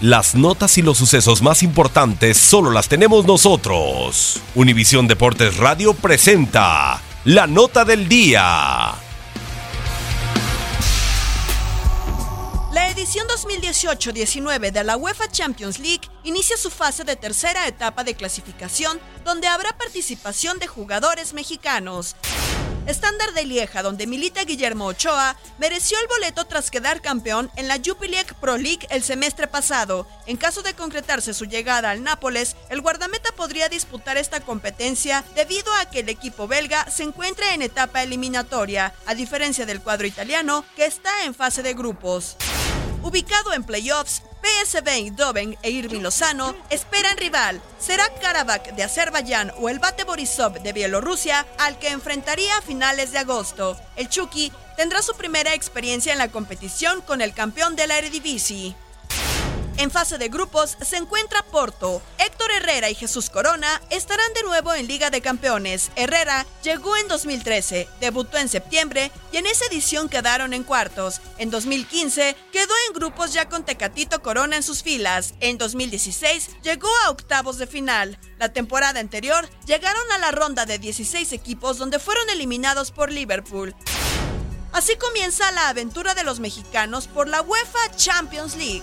Las notas y los sucesos más importantes solo las tenemos nosotros. Univisión Deportes Radio presenta la nota del día. La edición 2018-19 de la UEFA Champions League inicia su fase de tercera etapa de clasificación, donde habrá participación de jugadores mexicanos. Estándar de Lieja, donde milita Guillermo Ochoa, mereció el boleto tras quedar campeón en la Jupiler Pro League el semestre pasado. En caso de concretarse su llegada al Nápoles, el guardameta podría disputar esta competencia debido a que el equipo belga se encuentra en etapa eliminatoria, a diferencia del cuadro italiano que está en fase de grupos. Ubicado en playoffs, PSV Eindhoven e Irving Lozano esperan rival. ¿Será Karabakh de Azerbaiyán o el Bate Borisov de Bielorrusia al que enfrentaría a finales de agosto? El Chucky tendrá su primera experiencia en la competición con el campeón de la Eredivisie. En fase de grupos se encuentra Porto. Héctor Herrera y Jesús Corona estarán de nuevo en Liga de Campeones. Herrera llegó en 2013, debutó en septiembre y en esa edición quedaron en cuartos. En 2015 quedó en grupos ya con Tecatito Corona en sus filas. En 2016 llegó a octavos de final. La temporada anterior llegaron a la ronda de 16 equipos donde fueron eliminados por Liverpool. Así comienza la aventura de los mexicanos por la UEFA Champions League.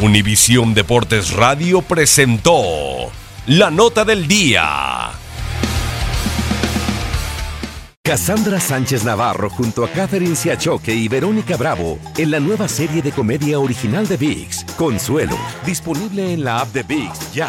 Univisión Deportes Radio presentó la nota del día. Cassandra Sánchez Navarro junto a Catherine Siachoque y Verónica Bravo en la nueva serie de comedia original de VIX, Consuelo, disponible en la app de VIX ya.